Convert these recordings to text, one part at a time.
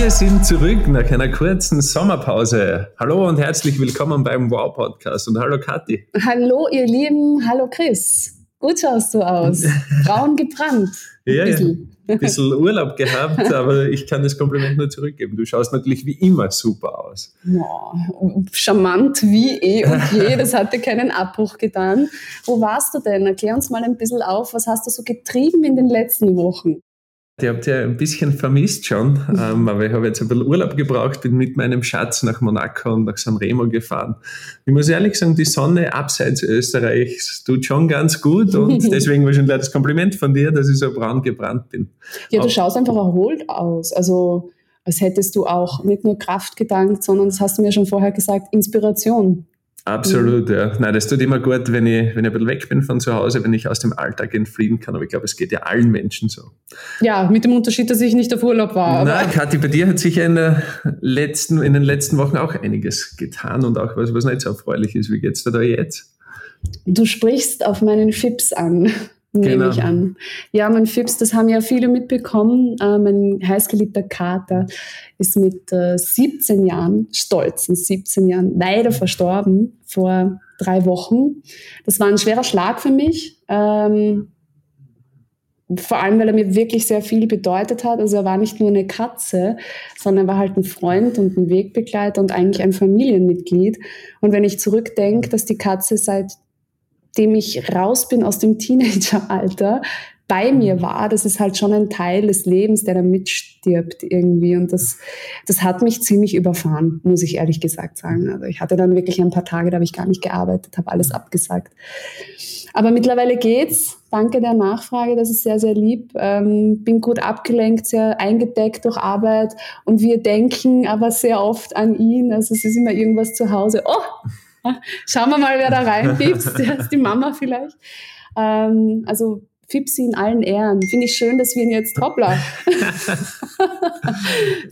Wir sind zurück nach einer kurzen Sommerpause. Hallo und herzlich willkommen beim Wow Podcast und hallo Kathi. Hallo ihr Lieben, hallo Chris. Gut schaust du aus. Braun gebrannt. ja, ja. Ein bisschen Urlaub gehabt, aber ich kann das Kompliment nur zurückgeben. Du schaust natürlich wie immer super aus. Ja, charmant wie eh und je. Das hatte keinen Abbruch getan. Wo warst du denn? Erklär uns mal ein bisschen auf. Was hast du so getrieben in den letzten Wochen? Die habt ihr ein bisschen vermisst schon, ähm, aber ich habe jetzt ein bisschen Urlaub gebraucht, bin mit meinem Schatz nach Monaco und nach San Remo gefahren. Ich muss ehrlich sagen, die Sonne abseits Österreichs tut schon ganz gut und deswegen wahrscheinlich das Kompliment von dir, dass ich so braun gebrannt bin. Ja, du auch, schaust einfach erholt aus. Also als hättest du auch nicht nur Kraft gedankt, sondern das hast du mir schon vorher gesagt, Inspiration. Absolut, mhm. ja. Nein, das tut immer gut, wenn ich, wenn ich ein bisschen weg bin von zu Hause, wenn ich aus dem Alltag entfliehen kann. Aber ich glaube, es geht ja allen Menschen so. Ja, mit dem Unterschied, dass ich nicht auf Urlaub war. Nein, Kathi, bei dir hat sich ja in, der letzten, in den letzten Wochen auch einiges getan und auch was, was nicht so erfreulich ist. Wie geht's dir da jetzt? Du sprichst auf meinen Fips an nehme genau. ich an. Ja, mein Fips, das haben ja viele mitbekommen. Äh, mein heißgeliebter Kater ist mit äh, 17 Jahren, stolzen 17 Jahren, leider verstorben vor drei Wochen. Das war ein schwerer Schlag für mich. Ähm, vor allem, weil er mir wirklich sehr viel bedeutet hat. Also er war nicht nur eine Katze, sondern er war halt ein Freund und ein Wegbegleiter und eigentlich ein Familienmitglied. Und wenn ich zurückdenke, dass die Katze seit dem ich raus bin aus dem Teenageralter, bei mir mhm. war, das ist halt schon ein Teil des Lebens, der da mitstirbt irgendwie. Und das, das hat mich ziemlich überfahren, muss ich ehrlich gesagt sagen. Also ich hatte dann wirklich ein paar Tage, da habe ich gar nicht gearbeitet, habe alles abgesagt. Aber mittlerweile geht's. Danke der Nachfrage, das ist sehr, sehr lieb. Ähm, bin gut abgelenkt, sehr eingedeckt durch Arbeit und wir denken aber sehr oft an ihn. Also es ist immer irgendwas zu Hause. Oh, Schauen wir mal, wer da reinpiepst. Die Mama vielleicht. Ähm, also Fipsi in allen Ehren. Finde ich schön, dass wir ihn jetzt, hoppla,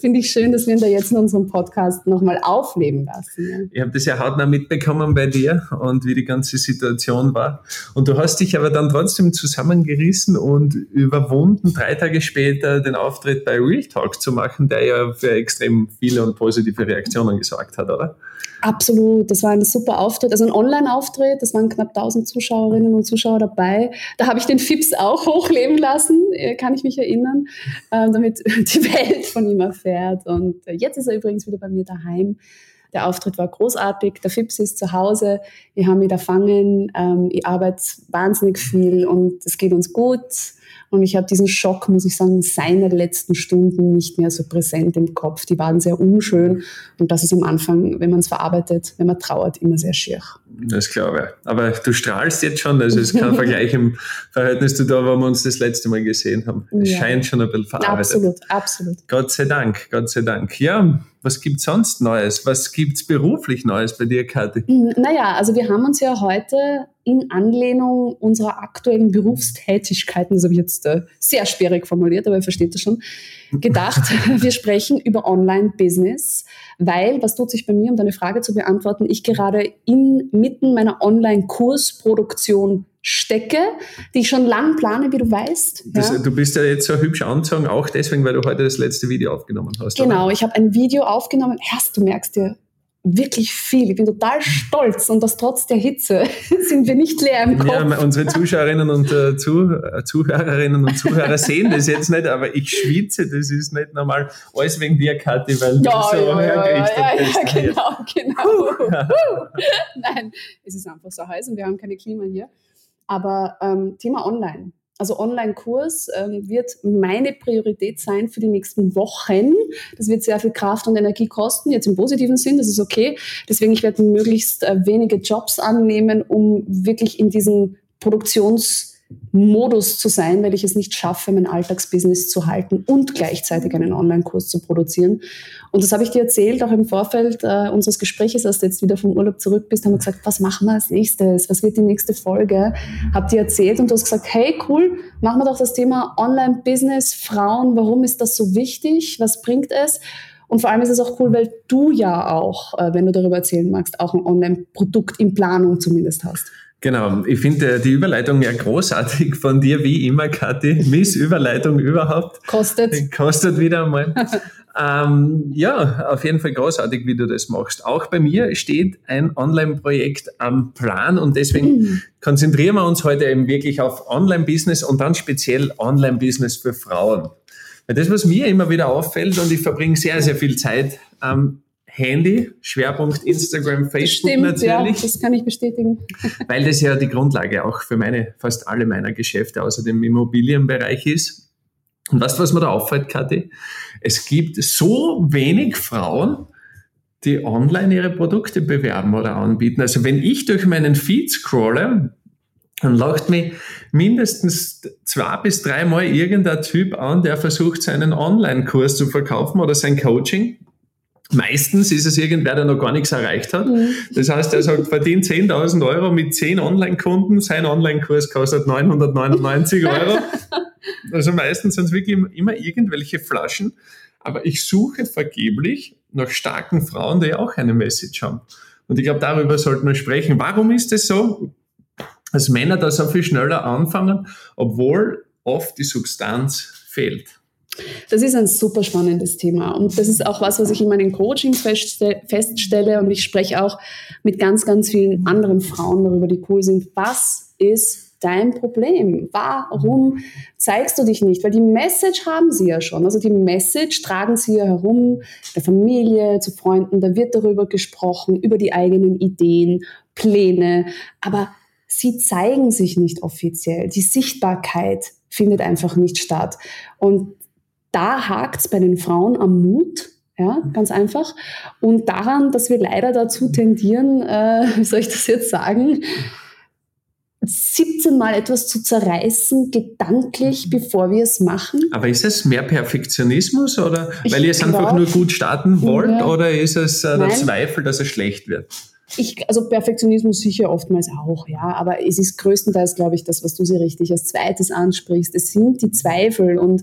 finde ich schön, dass wir ihn da jetzt in unserem Podcast nochmal aufleben lassen. Ja. Ich habe das ja hautnah mitbekommen bei dir und wie die ganze Situation war. Und du hast dich aber dann trotzdem zusammengerissen und überwunden, drei Tage später den Auftritt bei Real Talk zu machen, der ja für extrem viele und positive Reaktionen gesorgt hat, oder? Absolut, das war ein super Auftritt, also ein Online-Auftritt, das waren knapp 1000 Zuschauerinnen und Zuschauer dabei. Da habe ich den Fips auch hochleben lassen, äh, kann ich mich erinnern, äh, damit die Welt von ihm erfährt. Und äh, jetzt ist er übrigens wieder bei mir daheim. Der Auftritt war großartig, der Fips ist zu Hause, wir haben ihn erfangen, ähm, ich arbeite wahnsinnig viel und es geht uns gut und ich habe diesen Schock, muss ich sagen, seiner letzten Stunden nicht mehr so präsent im Kopf. Die waren sehr unschön. Und das ist am Anfang, wenn man es verarbeitet, wenn man trauert, immer sehr schier. Das glaube ich. Aber du strahlst jetzt schon, also es ist kein Vergleich im Verhältnis zu da, wo wir uns das letzte Mal gesehen haben. Es ja. scheint schon ein bisschen verarbeitet. Absolut, absolut. Gott sei Dank, Gott sei Dank. Ja, was gibt es sonst Neues? Was gibt es beruflich Neues bei dir, Kathi? Naja, also wir haben uns ja heute in Anlehnung unserer aktuellen Berufstätigkeiten, das habe ich jetzt äh, sehr sperrig formuliert, aber ihr versteht das schon, gedacht, wir sprechen über Online-Business, weil, was tut sich bei mir, um deine Frage zu beantworten, ich gerade inmitten meiner Online-Kursproduktion stecke, die ich schon lang plane, wie du weißt. Das, ja. Du bist ja jetzt so hübsch anzogen, auch deswegen, weil du heute das letzte Video aufgenommen hast. Genau, oder? ich habe ein Video aufgenommen. Erst, du merkst dir, wirklich viel. Ich bin total stolz und das trotz der Hitze sind wir nicht leer im Kopf. Ja, unsere Zuschauerinnen und äh, Zuh Zuhörerinnen und Zuhörer sehen das jetzt nicht, aber ich schwitze, das ist nicht normal. Alles wegen dir, Kathi, weil ja, du so ja, hergerichtet ja, ja, bist. Ja, genau, genau. Nein, es ist einfach so heiß und wir haben keine Klima hier. Aber ähm, Thema Online also Online-Kurs ähm, wird meine Priorität sein für die nächsten Wochen. Das wird sehr viel Kraft und Energie kosten, jetzt im positiven Sinn, das ist okay. Deswegen, ich werde möglichst äh, wenige Jobs annehmen, um wirklich in diesen Produktions- Modus zu sein, weil ich es nicht schaffe, mein Alltagsbusiness zu halten und gleichzeitig einen Online-Kurs zu produzieren. Und das habe ich dir erzählt, auch im Vorfeld äh, unseres Gesprächs, als du jetzt wieder vom Urlaub zurück bist, haben wir gesagt, was machen wir als nächstes? Was wird die nächste Folge? Hab dir erzählt und du hast gesagt, hey, cool, machen wir doch das Thema Online-Business, Frauen, warum ist das so wichtig? Was bringt es? Und vor allem ist es auch cool, weil du ja auch, äh, wenn du darüber erzählen magst, auch ein Online-Produkt in Planung zumindest hast. Genau, ich finde die Überleitung ja großartig von dir, wie immer, Kathi. Miss Überleitung überhaupt. Kostet. Kostet wieder einmal. ähm, ja, auf jeden Fall großartig, wie du das machst. Auch bei mir steht ein Online-Projekt am Plan und deswegen mhm. konzentrieren wir uns heute eben wirklich auf Online-Business und dann speziell Online-Business für Frauen. Weil das, was mir immer wieder auffällt und ich verbringe sehr, sehr viel Zeit am Handy, Schwerpunkt Instagram, Facebook Stimmt, natürlich. Ja, das kann ich bestätigen. Weil das ja die Grundlage auch für meine, fast alle meiner Geschäfte außer dem Immobilienbereich ist. Und weißt du, was mir da auffällt, Kathi? Es gibt so wenig Frauen, die online ihre Produkte bewerben oder anbieten. Also wenn ich durch meinen Feed scrolle, dann lacht mich mindestens zwei bis dreimal irgendein Typ an, der versucht, seinen Online-Kurs zu verkaufen oder sein Coaching. Meistens ist es irgendwer, der noch gar nichts erreicht hat. Mhm. Das heißt, er sagt, verdient 10.000 Euro mit 10 Online-Kunden, sein Online-Kurs kostet 999 Euro. also meistens sind es wirklich immer irgendwelche Flaschen. Aber ich suche vergeblich nach starken Frauen, die auch eine Message haben. Und ich glaube, darüber sollten wir sprechen. Warum ist es so, dass Männer da so viel schneller anfangen, obwohl oft die Substanz fehlt? Das ist ein super spannendes Thema und das ist auch was, was ich in meinen Coachings feststelle und ich spreche auch mit ganz, ganz vielen anderen Frauen darüber, die cool sind. Was ist dein Problem? Warum zeigst du dich nicht? Weil die Message haben sie ja schon. Also die Message tragen sie ja herum, der Familie, zu Freunden, da wird darüber gesprochen, über die eigenen Ideen, Pläne, aber sie zeigen sich nicht offiziell. Die Sichtbarkeit findet einfach nicht statt. Und da hakt es bei den Frauen am Mut, ja, ganz einfach. Und daran, dass wir leider dazu tendieren, äh, wie soll ich das jetzt sagen, 17 Mal etwas zu zerreißen, gedanklich, bevor wir es machen. Aber ist es mehr Perfektionismus oder ich weil ihr es einfach nur gut starten wollt ja. oder ist es äh, der Zweifel, dass es schlecht wird? Ich, also Perfektionismus sicher oftmals auch, ja, aber es ist größtenteils, glaube ich, das, was du sie richtig als zweites ansprichst. Es sind die Zweifel und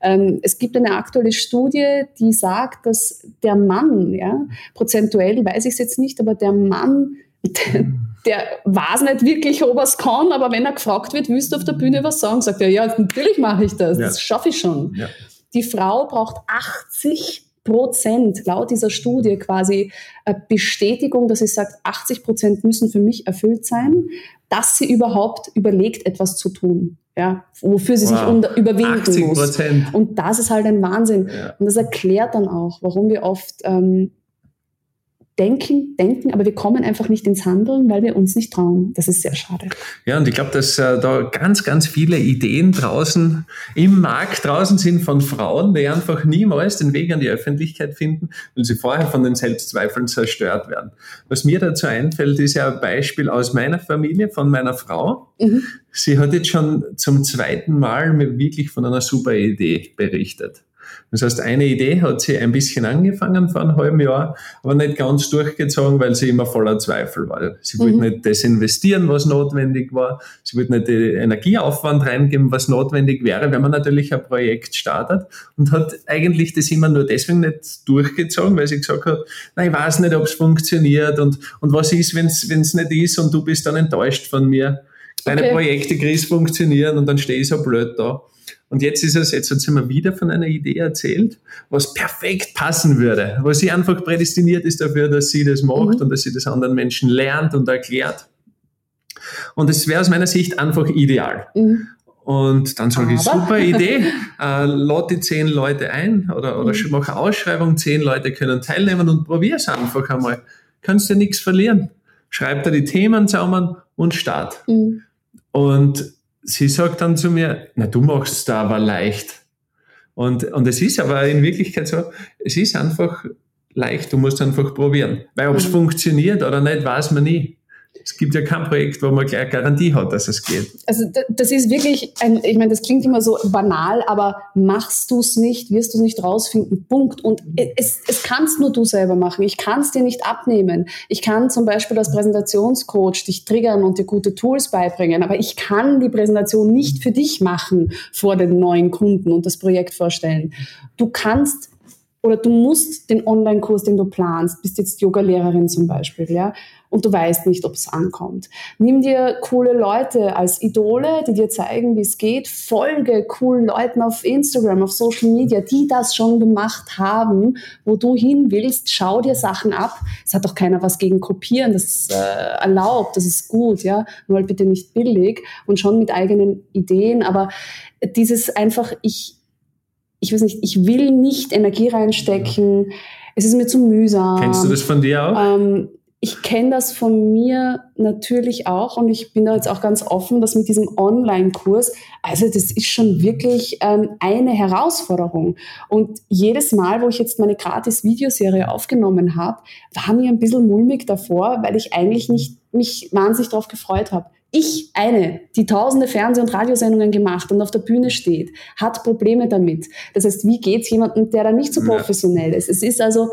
ähm, es gibt eine aktuelle Studie, die sagt, dass der Mann, ja, prozentuell weiß ich es jetzt nicht, aber der Mann, der, der weiß nicht wirklich, ob er es kann, aber wenn er gefragt wird, willst du auf der Bühne was sagen, sagt er, ja, natürlich mache ich das, ja. das schaffe ich schon. Ja. Die Frau braucht 80 Prozent laut dieser Studie quasi äh, Bestätigung, dass sie sagt, 80 Prozent müssen für mich erfüllt sein, dass sie überhaupt überlegt, etwas zu tun. Ja, wofür sie wow. sich unter, überwinden muss. Und das ist halt ein Wahnsinn. Ja. Und das erklärt dann auch, warum wir oft ähm, denken, denken, aber wir kommen einfach nicht ins Handeln, weil wir uns nicht trauen. Das ist sehr schade. Ja, und ich glaube, dass äh, da ganz, ganz viele Ideen draußen im Markt draußen sind von Frauen, die einfach niemals den Weg an die Öffentlichkeit finden, weil sie vorher von den Selbstzweifeln zerstört werden. Was mir dazu einfällt, ist ja ein Beispiel aus meiner Familie, von meiner Frau. Mhm. Sie hat jetzt schon zum zweiten Mal mir wirklich von einer super Idee berichtet. Das heißt, eine Idee hat sie ein bisschen angefangen vor einem halben Jahr, aber nicht ganz durchgezogen, weil sie immer voller Zweifel war. Sie wollte mhm. nicht das investieren, was notwendig war. Sie wollte nicht den Energieaufwand reingeben, was notwendig wäre, wenn man natürlich ein Projekt startet und hat eigentlich das immer nur deswegen nicht durchgezogen, weil sie gesagt hat, nein, ich weiß nicht, ob es funktioniert und, und was ist, wenn es nicht ist und du bist dann enttäuscht von mir. Deine okay. Projekte kriegst funktionieren und dann stehe ich so blöd da. Und jetzt ist es, jetzt hat sie mir wieder von einer Idee erzählt, was perfekt passen würde, wo sie einfach prädestiniert ist dafür, dass sie das macht mhm. und dass sie das anderen Menschen lernt und erklärt. Und es wäre aus meiner Sicht einfach ideal. Mhm. Und dann sage ich, super Idee, äh, lade die zehn Leute ein oder, oder mhm. mache Ausschreibung, zehn Leute können teilnehmen und probier es einfach einmal. Kannst du nichts verlieren. Schreib da die Themen zusammen und start. Mhm. Und sie sagt dann zu mir, na, du machst es da aber leicht. Und, und es ist aber in Wirklichkeit so, es ist einfach leicht, du musst einfach probieren. Weil ob es mhm. funktioniert oder nicht, weiß man nie es gibt ja kein Projekt, wo man gleich Garantie hat, dass es geht. Also das ist wirklich, ein, ich meine, das klingt immer so banal, aber machst du es nicht, wirst du nicht rausfinden, Punkt. Und es, es kannst nur du selber machen. Ich kann es dir nicht abnehmen. Ich kann zum Beispiel als Präsentationscoach dich triggern und dir gute Tools beibringen, aber ich kann die Präsentation nicht für dich machen vor den neuen Kunden und das Projekt vorstellen. Du kannst oder du musst den Online-Kurs, den du planst, bist jetzt Yoga-Lehrerin zum Beispiel, ja, und du weißt nicht, ob es ankommt. Nimm dir coole Leute als Idole, die dir zeigen, wie es geht. Folge coolen Leuten auf Instagram, auf Social Media, die das schon gemacht haben, wo du hin willst. Schau dir Sachen ab. Es hat doch keiner was gegen Kopieren. Das ist äh, erlaubt, das ist gut, ja. Nur halt bitte nicht billig und schon mit eigenen Ideen. Aber dieses einfach, ich, ich weiß nicht, ich will nicht Energie reinstecken. Es ist mir zu mühsam. Kennst du das von dir auch? Ähm, ich kenne das von mir natürlich auch und ich bin da jetzt auch ganz offen, dass mit diesem Online-Kurs, also das ist schon wirklich ähm, eine Herausforderung. Und jedes Mal, wo ich jetzt meine Gratis-Videoserie aufgenommen habe, war mir ein bisschen mulmig davor, weil ich eigentlich nicht mich wahnsinnig darauf gefreut habe. Ich, eine, die tausende Fernseh- und Radiosendungen gemacht und auf der Bühne steht, hat Probleme damit. Das heißt, wie geht's jemandem, der da nicht so professionell ist? Es ist also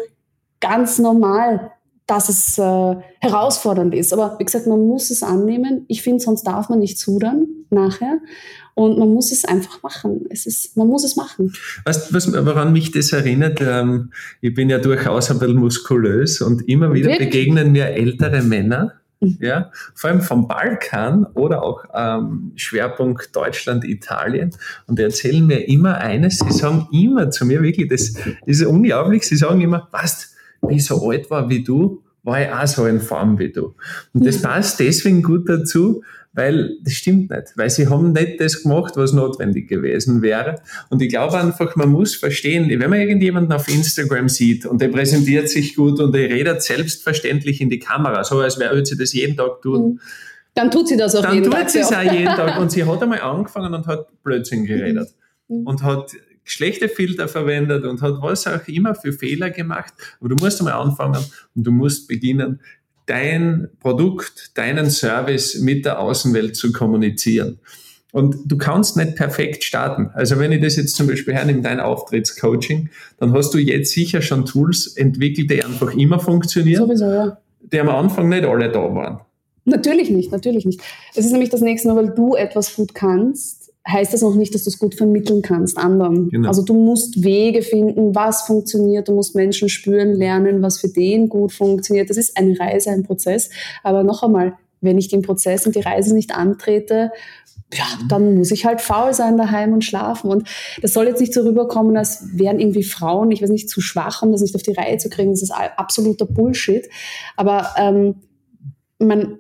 ganz normal, dass es äh, herausfordernd ist. Aber wie gesagt, man muss es annehmen. Ich finde, sonst darf man nicht zudern nachher. Und man muss es einfach machen. Es ist, man muss es machen. Weißt du, woran mich das erinnert? Ähm, ich bin ja durchaus ein bisschen muskulös und immer wieder Wirklich? begegnen mir ältere Männer. ja, vor allem vom Balkan oder auch ähm, Schwerpunkt Deutschland, Italien. Und die erzählen mir immer eines, sie sagen immer zu mir, wirklich, das ist unglaublich, sie sagen immer, was, wie ich so alt war wie du, war ich auch so in Form wie du. Und das passt deswegen gut dazu, weil das stimmt nicht, weil sie haben nicht das gemacht, was notwendig gewesen wäre. Und ich glaube einfach, man muss verstehen, wenn man irgendjemanden auf Instagram sieht und der präsentiert sich gut und der redet selbstverständlich in die Kamera, so als wäre sie das jeden Tag tun. Mhm. Dann tut sie das auch jeden Tag. Dann tut sie es auch jeden Tag. Und sie hat einmal angefangen und hat Blödsinn geredet. Mhm. Und hat schlechte Filter verwendet und hat was auch immer für Fehler gemacht. Aber du musst einmal anfangen und du musst beginnen, dein Produkt, deinen Service mit der Außenwelt zu kommunizieren. Und du kannst nicht perfekt starten. Also wenn ich das jetzt zum Beispiel hernehme, dein Auftrittscoaching, dann hast du jetzt sicher schon Tools entwickelt, die einfach immer funktionieren. Sowieso, ja. Die am Anfang nicht alle da waren. Natürlich nicht, natürlich nicht. Es ist nämlich das nächste Mal, weil du etwas gut kannst, heißt das noch nicht, dass du es gut vermitteln kannst anderen. Genau. Also du musst Wege finden, was funktioniert, du musst Menschen spüren, lernen, was für den gut funktioniert. Das ist eine Reise, ein Prozess. Aber noch einmal, wenn ich den Prozess und die Reise nicht antrete, ja, dann muss ich halt faul sein daheim und schlafen. Und das soll jetzt nicht so rüberkommen, als wären irgendwie Frauen, ich weiß nicht, zu schwach, um das nicht auf die Reihe zu kriegen. Das ist absoluter Bullshit. Aber ähm, man,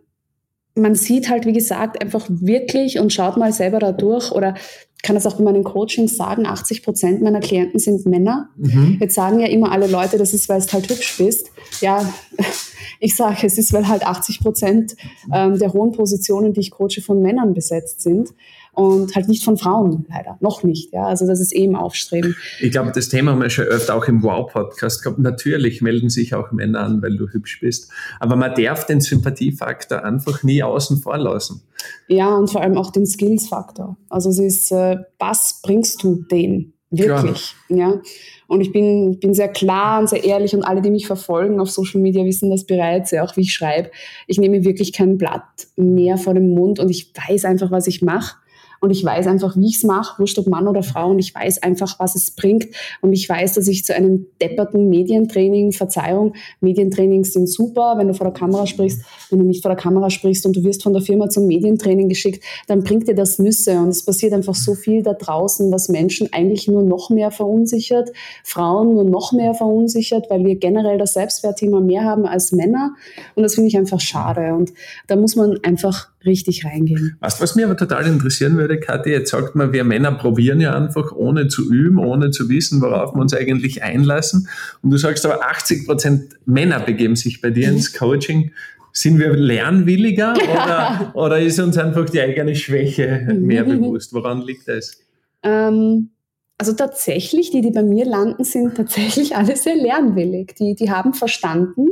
man sieht halt, wie gesagt, einfach wirklich und schaut mal selber da durch oder kann das auch bei meinen Coachings sagen, 80 Prozent meiner Klienten sind Männer. Mhm. Jetzt sagen ja immer alle Leute, das ist, weil du halt hübsch bist. Ja, ich sage, es ist, weil halt 80 Prozent ähm, der hohen Positionen, die ich coache, von Männern besetzt sind und halt nicht von Frauen, leider. Noch nicht. Ja? Also das ist eben Aufstreben. Ich glaube, das Thema haben wir schon öfter auch im Wow-Podcast gehabt. Natürlich melden sich auch Männer an, weil du hübsch bist. Aber man darf den Sympathiefaktor einfach nie außen vor lassen. Ja, und vor allem auch den Skills-Faktor. Also es ist, äh, was bringst du dem? Wirklich. Klar. Ja. Und ich bin, bin sehr klar und sehr ehrlich und alle, die mich verfolgen auf Social Media, wissen das bereits, ja, auch wie ich schreibe. Ich nehme wirklich kein Blatt mehr vor dem Mund und ich weiß einfach, was ich mache und ich weiß einfach, wie ich es mache, wurscht ob Mann oder Frau und ich weiß einfach, was es bringt. Und ich weiß, dass ich zu einem depperten Medientraining, Verzeihung, Medientrainings sind super, wenn du vor der Kamera sprichst, wenn du nicht vor der Kamera sprichst und du wirst von der Firma zum Medientraining geschickt, dann bringt dir das Nüsse. Und es passiert einfach so viel da draußen, was Menschen eigentlich nur noch mehr verunsichert, Frauen nur noch mehr verunsichert, weil wir generell das Selbstwertthema mehr haben als Männer. Und das finde ich einfach schade. Und da muss man einfach richtig reingehen. Weißt, was mich aber total interessieren würde, Kathi, jetzt sagt man, wir Männer probieren ja einfach, ohne zu üben, ohne zu wissen, worauf wir uns eigentlich einlassen. Und du sagst aber, 80 Prozent Männer begeben sich bei dir ins Coaching. Sind wir lernwilliger oder, oder ist uns einfach die eigene Schwäche mehr bewusst? Woran liegt das? Ähm, also tatsächlich, die, die bei mir landen, sind tatsächlich alle sehr lernwillig. Die, die haben verstanden,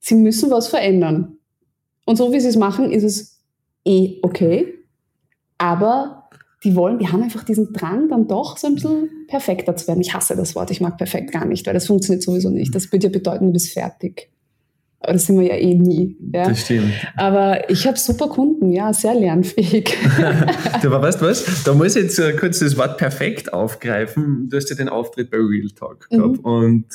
sie müssen was verändern. Und so wie sie es machen, ist es eh okay. Aber die wollen, die haben einfach diesen Drang, dann doch so ein bisschen perfekter zu werden. Ich hasse das Wort, ich mag perfekt gar nicht, weil das funktioniert sowieso nicht. Das würde ja bedeuten, du bist fertig. Aber das sind wir ja eh nie. Ja? Das stimmt. Aber ich habe super Kunden, ja, sehr lernfähig. du, aber weißt du was? Da muss ich jetzt äh, kurz das Wort perfekt aufgreifen. Du hast ja den Auftritt bei Real Talk gehabt. Mhm. Und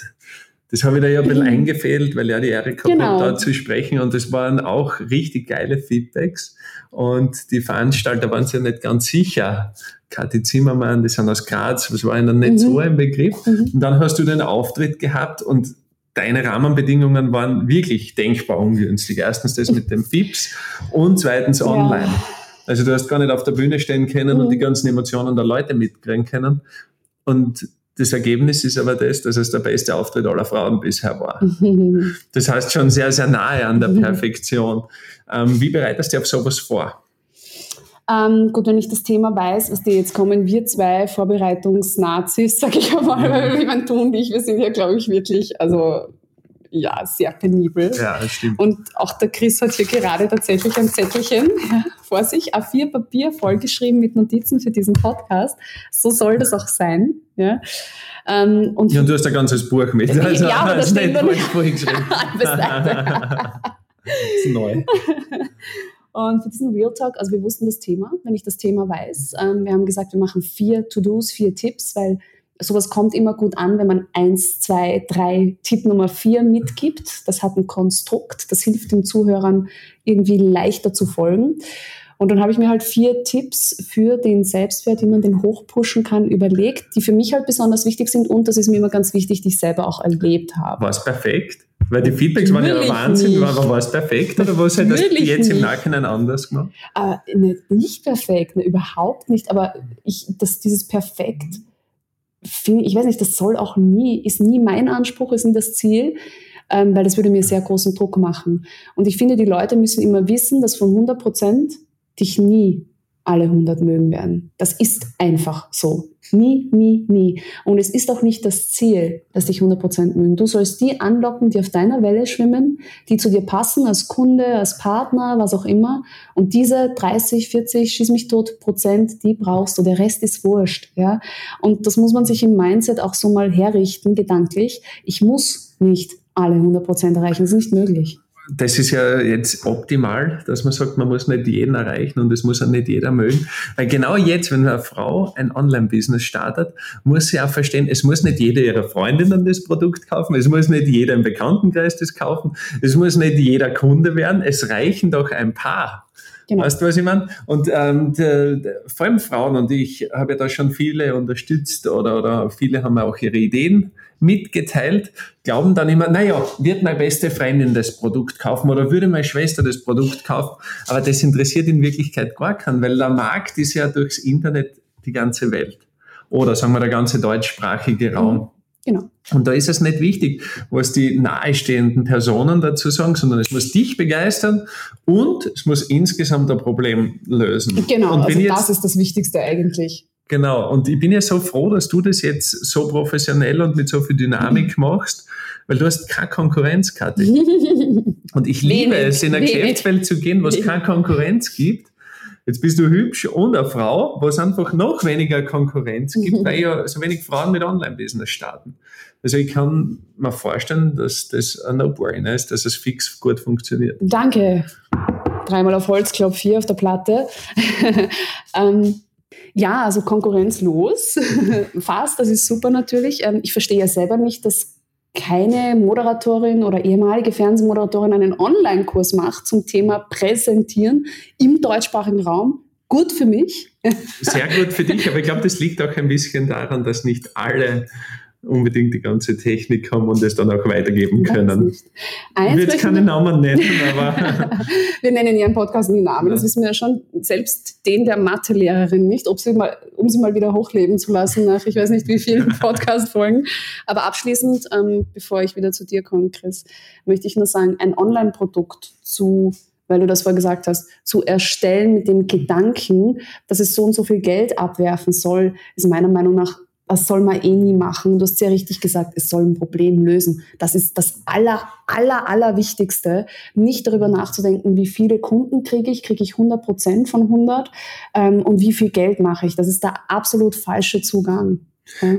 das habe ich da ja ein bisschen mhm. eingefehlt, weil ja die Erika genau. da zu sprechen und das waren auch richtig geile Feedbacks und die Veranstalter waren sich ja nicht ganz sicher. Kathi Zimmermann, die sind aus Graz, das war ihnen nicht mhm. so ein Begriff. Mhm. Und dann hast du den Auftritt gehabt und deine Rahmenbedingungen waren wirklich denkbar ungünstig. Erstens das mit dem FIPS und zweitens online. Ja. Also du hast gar nicht auf der Bühne stehen können mhm. und die ganzen Emotionen der Leute mitkriegen können. Und das Ergebnis ist aber das, dass es der beste Auftritt aller Frauen bisher war. Das heißt schon sehr, sehr nahe an der Perfektion. Ähm, wie bereitest du auf sowas vor? Ähm, gut, wenn ich das Thema weiß, was die jetzt kommen, wir zwei Vorbereitungsnazis, sag ich einmal, weil ich meine, du und ich, wir sind ja, glaube ich, wirklich, also ja, sehr penibel. Ja, das stimmt. Und auch der Chris hat hier gerade tatsächlich ein Zettelchen ja, vor sich, A4 Papier vollgeschrieben mit Notizen für diesen Podcast. So soll das auch sein. Ja, ähm, und, ja, und du hast ein ganzes Buch mit. Also, ja, aber das steht vorgeschrieben. das ist neu. Und für diesen Real Talk, also wir wussten das Thema, wenn ich das Thema weiß. Ähm, wir haben gesagt, wir machen vier To-Dos, vier Tipps, weil sowas kommt immer gut an, wenn man eins, zwei, drei, Tipp Nummer vier mitgibt. Das hat ein Konstrukt, das hilft den Zuhörern irgendwie leichter zu folgen. Und dann habe ich mir halt vier Tipps für den Selbstwert, wie man den hochpushen kann, überlegt, die für mich halt besonders wichtig sind und das ist mir immer ganz wichtig, die ich selber auch erlebt habe. War es perfekt? Weil die Feedbacks waren ja Wahnsinn, war, war es perfekt oder was hättest du jetzt im Nachhinein anders gemacht? Äh, nicht, nicht perfekt, ne, überhaupt nicht, aber ich, das, dieses perfekt, ich weiß nicht, das soll auch nie, ist nie mein Anspruch, ist nie das Ziel, ähm, weil das würde mir sehr großen Druck machen. Und ich finde, die Leute müssen immer wissen, dass von 100 Prozent dich nie alle 100 mögen werden. Das ist einfach so. Nie, nie, nie. Und es ist auch nicht das Ziel, dass dich 100% mögen. Du sollst die anlocken, die auf deiner Welle schwimmen, die zu dir passen, als Kunde, als Partner, was auch immer. Und diese 30, 40, schieß mich tot Prozent, die brauchst du. Der Rest ist wurscht, ja. Und das muss man sich im Mindset auch so mal herrichten, gedanklich. Ich muss nicht alle 100% erreichen. Das ist nicht möglich das ist ja jetzt optimal, dass man sagt, man muss nicht jeden erreichen und es muss auch nicht jeder mögen. Weil genau jetzt, wenn eine Frau ein Online-Business startet, muss sie auch verstehen, es muss nicht jeder ihrer Freundinnen das Produkt kaufen, es muss nicht jeder im Bekanntenkreis das kaufen, es muss nicht jeder Kunde werden, es reichen doch ein paar. Genau. Weißt du, was ich meine? Und ähm, der, der, vor allem Frauen und ich habe ja da schon viele unterstützt oder, oder viele haben auch ihre Ideen mitgeteilt, glauben dann immer, naja, wird meine beste Freundin das Produkt kaufen oder würde meine Schwester das Produkt kaufen? Aber das interessiert in Wirklichkeit gar keinen, weil der Markt ist ja durchs Internet die ganze Welt. Oder sagen wir der ganze deutschsprachige Raum. Mhm. Genau. Und da ist es nicht wichtig, was die nahestehenden Personen dazu sagen, sondern es muss dich begeistern und es muss insgesamt ein Problem lösen. Genau, und also das ist das Wichtigste eigentlich. Genau, und ich bin ja so froh, dass du das jetzt so professionell und mit so viel Dynamik machst, weil du hast keine Konkurrenz, Kathi. Und ich liebe wenig, es, in eine Geschäftswelt zu gehen, wo es keine Konkurrenz gibt. Jetzt bist du hübsch und eine Frau, wo es einfach noch weniger Konkurrenz gibt, weil ja so wenig Frauen mit Online-Business starten. Also ich kann mir vorstellen, dass das ein No-Brainer ist, dass es fix gut funktioniert. Danke. Dreimal auf Holzklopf hier auf der Platte. ähm, ja, also konkurrenzlos. Fast, das ist super natürlich. Ähm, ich verstehe ja selber nicht, dass keine Moderatorin oder ehemalige Fernsehmoderatorin einen Online-Kurs macht zum Thema Präsentieren im deutschsprachigen Raum. Gut für mich. Sehr gut für dich, aber ich glaube, das liegt auch ein bisschen daran, dass nicht alle unbedingt die ganze Technik haben und es dann auch weitergeben können. Ich will jetzt keine Namen nennen, aber. wir nennen ja im Podcast nie Namen, das wissen wir ja schon. Selbst den der Mathelehrerin nicht, ob sie mal, um sie mal wieder hochleben zu lassen nach ich weiß nicht wie vielen Podcast-Folgen. Aber abschließend, ähm, bevor ich wieder zu dir komme, Chris, möchte ich nur sagen, ein Online-Produkt zu weil du das vorher gesagt hast, zu erstellen mit dem Gedanken, dass es so und so viel Geld abwerfen soll, ist meiner Meinung nach das soll man eh nie machen. Du hast sehr richtig gesagt, es soll ein Problem lösen. Das ist das aller, aller, aller Wichtigste. Nicht darüber nachzudenken, wie viele Kunden kriege ich, kriege ich 100 Prozent von 100 ähm, und wie viel Geld mache ich. Das ist der absolut falsche Zugang.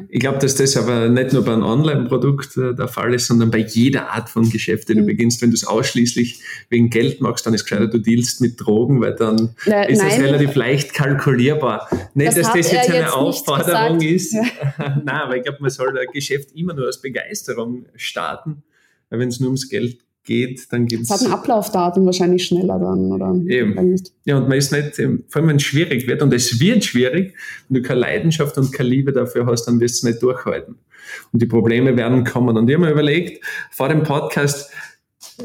Ich glaube, dass das aber nicht nur bei einem Online-Produkt äh, der Fall ist, sondern bei jeder Art von Geschäft, die du mhm. beginnst. Wenn du es ausschließlich wegen Geld machst, dann ist gescheiter, du dealst mit Drogen, weil dann Na, ist es relativ leicht kalkulierbar. Nicht, das dass das jetzt eine jetzt Aufforderung ist. Ja. nein, aber ich glaube, man soll ein Geschäft immer nur aus Begeisterung starten, weil wenn es nur ums Geld geht, dann gibt es. hat ein Ablaufdatum wahrscheinlich schneller dann, oder? Eben. Ja, und man ist nicht, vor allem wenn es schwierig wird, und es wird schwierig, wenn du keine Leidenschaft und keine Liebe dafür hast, dann wirst du es nicht durchhalten. Und die Probleme werden kommen. Und ich habe mir überlegt, vor dem Podcast,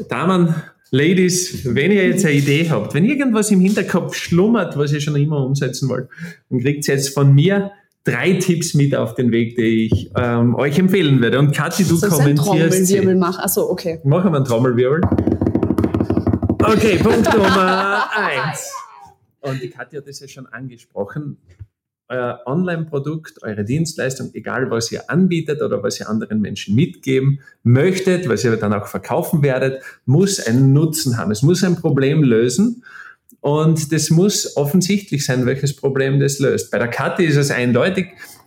Damen, Ladies, wenn ihr jetzt eine Idee habt, wenn irgendwas im Hinterkopf schlummert, was ihr schon immer umsetzen wollt, dann kriegt ihr jetzt von mir drei Tipps mit auf den Weg, die ich ähm, euch empfehlen werde. Und Kathi, du Soll kommentierst. Trommelwirbel mach. Achso, okay. Machen wir einen Trommelwirbel. Okay, Punkt Nummer eins. Und die Kathi hat das ja schon angesprochen. Euer Online-Produkt, eure Dienstleistung, egal was ihr anbietet oder was ihr anderen Menschen mitgeben möchtet, was ihr dann auch verkaufen werdet, muss einen Nutzen haben. Es muss ein Problem lösen. Und das muss offensichtlich sein, welches Problem das löst. Bei der Kathi ist es eindeutig,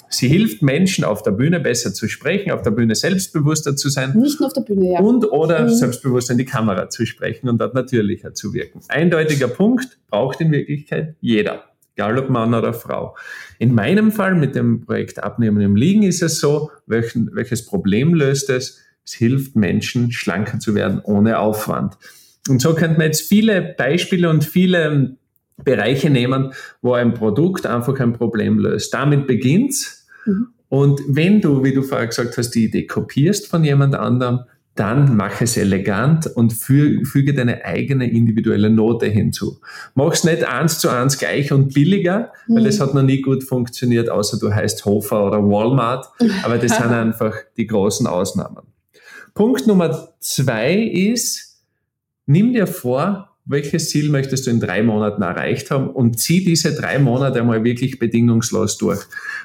sie hilft Menschen auf der Bühne besser zu sprechen, auf der Bühne selbstbewusster zu sein. Nicht nur auf der Bühne, ja. Und oder mhm. selbstbewusst in die Kamera zu sprechen und dort natürlicher zu wirken. Eindeutiger Punkt braucht in Wirklichkeit jeder. Egal ob Mann oder Frau. In meinem Fall mit dem Projekt Abnehmen im Liegen ist es so, welchen, welches Problem löst es? Es hilft Menschen, schlanker zu werden ohne Aufwand. Und so könnte man jetzt viele Beispiele und viele Bereiche nehmen, wo ein Produkt einfach ein Problem löst. Damit beginnt's. Mhm. Und wenn du, wie du vorher gesagt hast, die Idee kopierst von jemand anderem, dann mach es elegant und füge deine eigene individuelle Note hinzu. Mach's nicht eins zu eins gleich und billiger, mhm. weil das hat noch nie gut funktioniert, außer du heißt Hofer oder Walmart. Aber das sind einfach die großen Ausnahmen. Punkt Nummer zwei ist, nimm dir vor, welches Ziel möchtest du in drei Monaten erreicht haben und zieh diese drei Monate mal wirklich bedingungslos durch.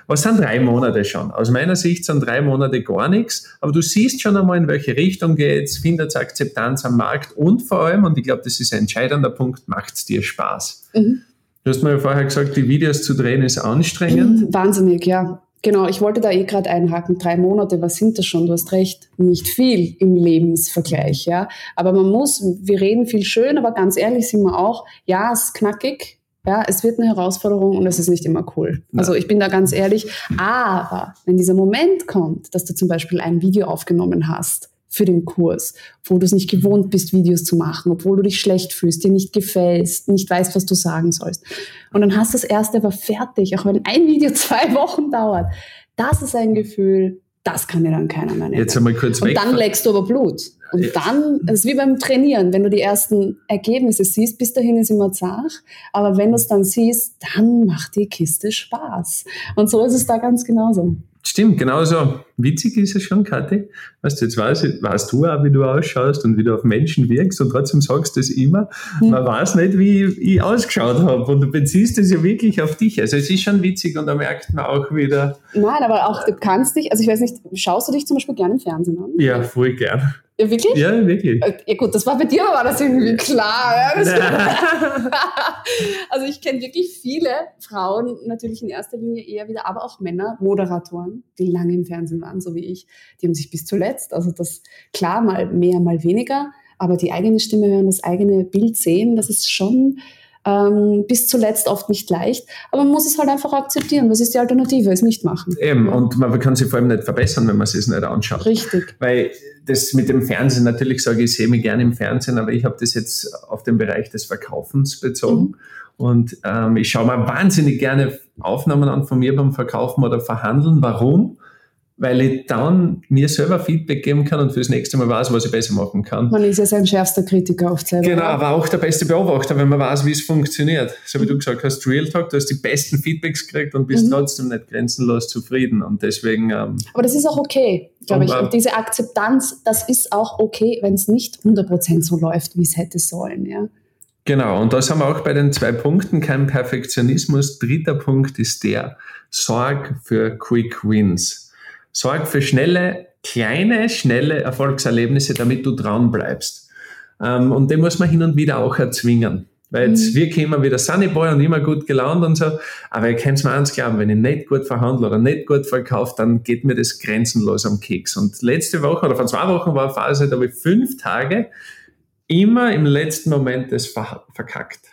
Was sind drei Monate schon? Aus meiner Sicht sind drei Monate gar nichts, aber du siehst schon einmal, in welche Richtung geht's, findet Akzeptanz am Markt und vor allem, und ich glaube, das ist ein entscheidender Punkt, macht es dir Spaß. Mhm. Du hast mir vorher gesagt, die Videos zu drehen ist anstrengend. Wahnsinnig, ja. Genau, ich wollte da eh gerade einhaken. Drei Monate, was sind das schon? Du hast recht, nicht viel im Lebensvergleich, ja. Aber man muss, wir reden viel schön, aber ganz ehrlich sind wir auch, ja, es ist knackig, ja, es wird eine Herausforderung und es ist nicht immer cool. Ja. Also ich bin da ganz ehrlich. Aber wenn dieser Moment kommt, dass du zum Beispiel ein Video aufgenommen hast für den Kurs, wo du es nicht gewohnt bist, Videos zu machen, obwohl du dich schlecht fühlst, dir nicht gefällst, nicht weißt, was du sagen sollst. Und dann hast du das erste aber fertig, auch wenn ein Video zwei Wochen dauert. Das ist ein Gefühl, das kann dir dann keiner mehr nehmen. Jetzt einmal kurz Und dann leckst du aber Blut. Und dann, das ist wie beim Trainieren, wenn du die ersten Ergebnisse siehst, bis dahin ist immer zart, aber wenn du es dann siehst, dann macht die Kiste Spaß. Und so ist es da ganz genauso. Stimmt, genauso. Witzig ist es schon, Kathi. Weißt du, jetzt weißt, weißt du auch, wie du ausschaust und wie du auf Menschen wirkst und trotzdem sagst du es immer. Hm. Man weiß nicht, wie ich ausgeschaut habe und du beziehst es ja wirklich auf dich. Also es ist schon witzig und da merkt man auch wieder. Nein, aber auch du kannst dich, also ich weiß nicht, schaust du dich zum Beispiel gerne im Fernsehen an? Ja, voll gern. Ja, wirklich? Ja, wirklich. Äh, ja gut, das war bei dir, war das irgendwie klar. Ja? also ich kenne wirklich viele Frauen, natürlich in erster Linie eher wieder, aber auch Männer, Moderatoren, die lange im Fernsehen waren, so wie ich. Die haben sich bis zuletzt, also das klar, mal mehr, mal weniger, aber die eigene Stimme hören, das eigene Bild sehen, das ist schon ähm, bis zuletzt oft nicht leicht. Aber man muss es halt einfach akzeptieren. Was ist die Alternative? Es nicht machen. Eben, und man kann sich vor allem nicht verbessern, wenn man es nicht anschaut. Richtig. Weil das mit dem Fernsehen, natürlich sage ich, ich sehe mich gerne im Fernsehen, aber ich habe das jetzt auf den Bereich des Verkaufens bezogen. Mhm. Und ähm, ich schaue mir wahnsinnig gerne Aufnahmen an von mir beim Verkaufen oder Verhandeln. Warum? Weil ich dann mir selber Feedback geben kann und fürs nächste Mal weiß, was ich besser machen kann. Man ist ja sein schärfster Kritiker oft selber. Genau, aber auch der beste Beobachter, wenn man weiß, wie es funktioniert. So wie du gesagt hast, Real Talk, du hast die besten Feedbacks gekriegt und bist mhm. trotzdem nicht grenzenlos zufrieden und deswegen... Ähm, aber das ist auch okay, glaube ich. Und diese Akzeptanz, das ist auch okay, wenn es nicht 100% so läuft, wie es hätte sollen, ja. Genau, und da sind wir auch bei den zwei Punkten, kein Perfektionismus. Dritter Punkt ist der, sorg für Quick Wins sorg für schnelle, kleine, schnelle Erfolgserlebnisse, damit du dran bleibst. Ähm, und den muss man hin und wieder auch erzwingen. Weil jetzt, mhm. wir kommen wieder Sunnyboy und immer gut gelaunt und so. Aber ihr könnt mir eins glauben, wenn ich nicht gut verhandle oder nicht gut verkaufe, dann geht mir das grenzenlos am Keks. Und letzte Woche oder vor zwei Wochen war eine Phase, da habe ich fünf Tage immer im letzten Moment das verkackt.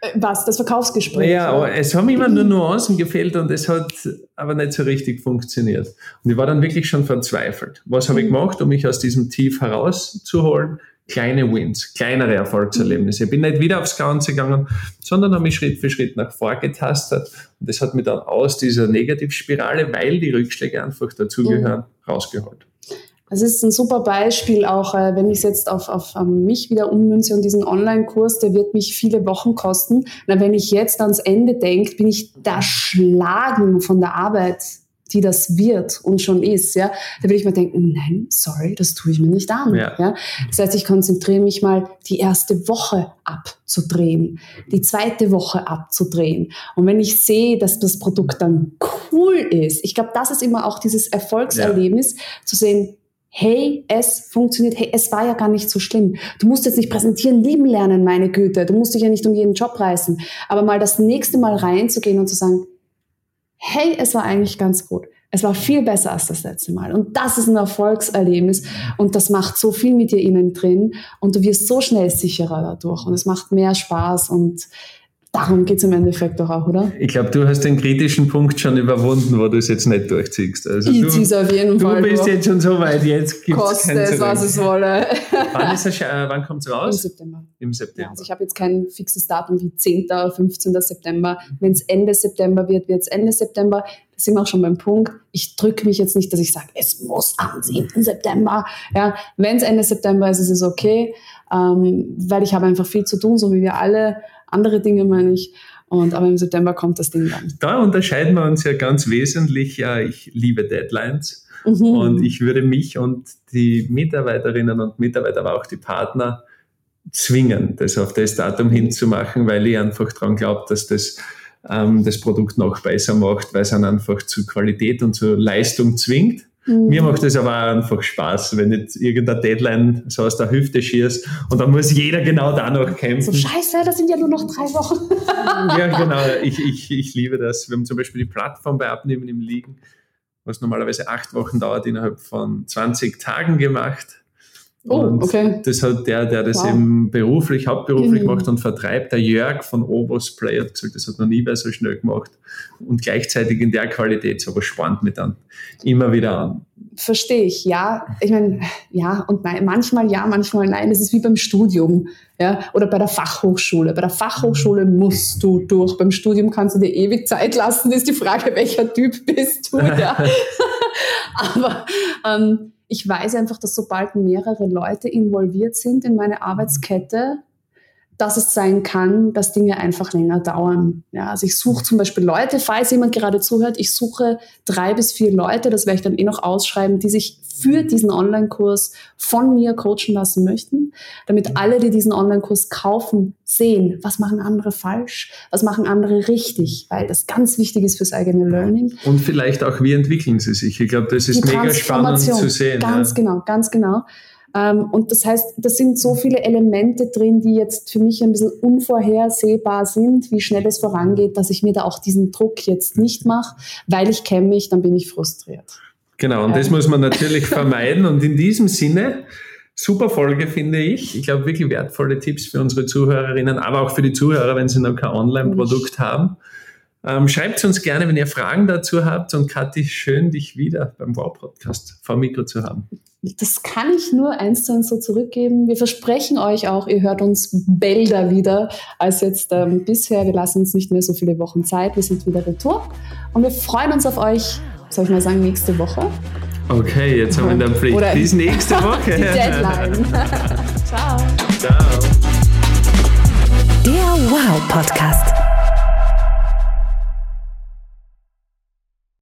Äh, was, das Verkaufsgespräch? Ja, es haben immer nur Nuancen gefehlt und es hat aber nicht so richtig funktioniert. Und ich war dann wirklich schon verzweifelt. Was habe ich mhm. gemacht, um mich aus diesem Tief herauszuholen? Kleine Wins, kleinere Erfolgserlebnisse. Ich bin nicht wieder aufs Ganze gegangen, sondern habe mich Schritt für Schritt nach vorgetastet. Und das hat mich dann aus dieser Negativspirale, weil die Rückschläge einfach dazugehören, rausgeholt. Es ist ein super Beispiel auch, äh, wenn ich es jetzt auf, auf mich wieder ummünze und diesen Online-Kurs, der wird mich viele Wochen kosten. Na, wenn ich jetzt ans Ende denke, bin ich erschlagen von der Arbeit, die das wird und schon ist, ja, da will ich mir denken, nein, sorry, das tue ich mir nicht an. Ja. ja. Das heißt, ich konzentriere mich mal, die erste Woche abzudrehen, die zweite Woche abzudrehen. Und wenn ich sehe, dass das Produkt dann cool ist, ich glaube, das ist immer auch dieses Erfolgserlebnis, ja. zu sehen, hey, es funktioniert, hey, es war ja gar nicht so schlimm. Du musst jetzt nicht präsentieren, lieben lernen, meine Güte. Du musst dich ja nicht um jeden Job reißen. Aber mal das nächste Mal reinzugehen und zu sagen, hey, es war eigentlich ganz gut. Es war viel besser als das letzte Mal. Und das ist ein Erfolgserlebnis. Und das macht so viel mit dir innen drin. Und du wirst so schnell sicherer dadurch. Und es macht mehr Spaß. Und Darum geht es im Endeffekt doch auch, oder? Ich glaube, du hast den kritischen Punkt schon überwunden, wo du es jetzt nicht durchziehst. Also ich ziehe es auf jeden Fall. Du bist durch. jetzt schon so weit, jetzt gibt es es, was es wolle. wann, äh, wann kommt es raus? Im September. Im September. Ja, also ich habe jetzt kein fixes Datum wie 10. oder 15. September. Wenn es Ende September wird, wird es Ende September. Da sind wir auch schon beim Punkt. Ich drücke mich jetzt nicht, dass ich sage, es muss am 7. September. Ja, Wenn es Ende September ist, ist es okay, ähm, weil ich habe einfach viel zu tun, so wie wir alle andere Dinge meine ich. Und, aber im September kommt das Ding dann. Da unterscheiden wir uns ja ganz wesentlich. Ja, ich liebe Deadlines. Mhm. Und ich würde mich und die Mitarbeiterinnen und Mitarbeiter, aber auch die Partner zwingen, das auf das Datum hinzumachen, weil ich einfach daran glaube, dass das ähm, das Produkt noch besser macht, weil es dann einfach zu Qualität und zu Leistung zwingt. Mhm. Mir macht es aber auch einfach Spaß, wenn jetzt irgendeine Deadline so aus der Hüfte schießt und dann muss jeder genau da noch kämpfen. So scheiße, das sind ja nur noch drei Wochen. ja, genau. Ich, ich, ich liebe das. Wir haben zum Beispiel die Plattform bei Abnehmen im Liegen, was normalerweise acht Wochen dauert, innerhalb von 20 Tagen gemacht. Oh, und okay. das hat der, der das wow. eben beruflich, hauptberuflich mhm. macht und vertreibt, der Jörg von Obos Play hat gesagt, das hat noch nie wer so schnell gemacht und gleichzeitig in der Qualität, so was spannt mich dann immer wieder an. Verstehe ich, ja. Ich meine, ja und nein, manchmal ja, manchmal nein. Das ist wie beim Studium, ja, oder bei der Fachhochschule. Bei der Fachhochschule musst du durch. Beim Studium kannst du dir ewig Zeit lassen. Das ist die Frage, welcher Typ bist du, ja. Aber ähm, ich weiß einfach, dass sobald mehrere Leute involviert sind in meine Arbeitskette, dass es sein kann, dass Dinge einfach länger dauern. Ja, also ich suche zum Beispiel Leute, falls jemand gerade zuhört, ich suche drei bis vier Leute, das werde ich dann eh noch ausschreiben, die sich für diesen Online-Kurs von mir coachen lassen möchten, damit alle, die diesen Online-Kurs kaufen, sehen, was machen andere falsch, was machen andere richtig, weil das ganz wichtig ist fürs eigene Learning. Und vielleicht auch, wie entwickeln sie sich? Ich glaube, das ist mega spannend zu sehen. Ganz ja. genau, ganz genau. Ähm, und das heißt, da sind so viele Elemente drin, die jetzt für mich ein bisschen unvorhersehbar sind, wie schnell es vorangeht, dass ich mir da auch diesen Druck jetzt nicht mache, weil ich kenne mich, dann bin ich frustriert. Genau, und das muss man natürlich vermeiden. Und in diesem Sinne, super Folge, finde ich. Ich glaube, wirklich wertvolle Tipps für unsere Zuhörerinnen, aber auch für die Zuhörer, wenn sie noch kein Online-Produkt haben. Ähm, schreibt uns gerne, wenn ihr Fragen dazu habt. Und Kathi, schön, dich wieder beim Wow-Podcast vor Mikro zu haben. Das kann ich nur eins zu eins so zurückgeben. Wir versprechen euch auch, ihr hört uns bälder wieder als jetzt ähm, bisher. Wir lassen uns nicht mehr so viele Wochen Zeit. Wir sind wieder retour und wir freuen uns auf euch, soll ich mal sagen, nächste Woche. Okay, jetzt haben wir dann Pflicht. Oder Bis nächste Woche. Die Deadline. Ciao. Ciao. Der Wow Podcast.